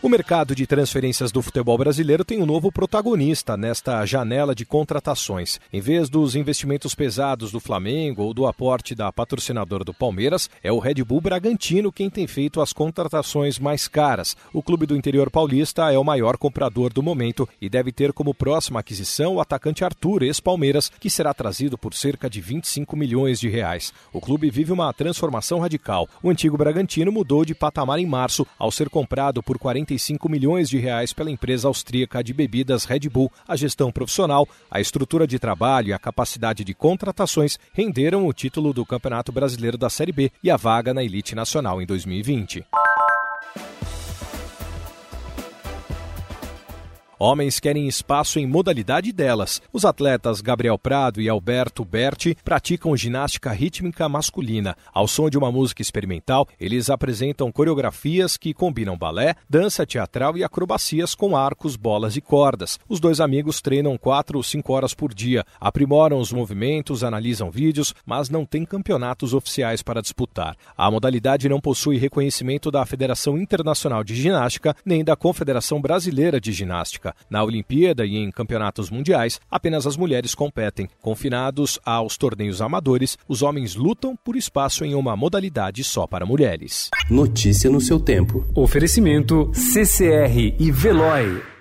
O mercado de transferências do futebol brasileiro tem um novo protagonista nesta janela de contratações. Em vez dos investimentos pesados do Flamengo ou do aporte da patrocinadora do Palmeiras, é o Red Bull Bragantino quem tem feito as contratações mais caras. O clube do interior paulista é o maior comprador do momento e deve ter como próxima aquisição o atacante Arthur, ex-Palmeiras, que será trazido por cerca de 25 milhões de reais. O clube vive uma transformação radical. O antigo Bragantino mudou de patamar em março ao ser comprado por 45 35 milhões de reais pela empresa austríaca de bebidas Red Bull. A gestão profissional, a estrutura de trabalho e a capacidade de contratações renderam o título do Campeonato Brasileiro da Série B e a vaga na elite nacional em 2020. Homens querem espaço em modalidade delas. Os atletas Gabriel Prado e Alberto Berti praticam ginástica rítmica masculina. Ao som de uma música experimental, eles apresentam coreografias que combinam balé, dança teatral e acrobacias com arcos, bolas e cordas. Os dois amigos treinam quatro ou cinco horas por dia, aprimoram os movimentos, analisam vídeos, mas não têm campeonatos oficiais para disputar. A modalidade não possui reconhecimento da Federação Internacional de Ginástica nem da Confederação Brasileira de Ginástica. Na Olimpíada e em campeonatos mundiais, apenas as mulheres competem. Confinados aos torneios amadores, os homens lutam por espaço em uma modalidade só para mulheres. Notícia no seu tempo. Oferecimento CCR e Veloy.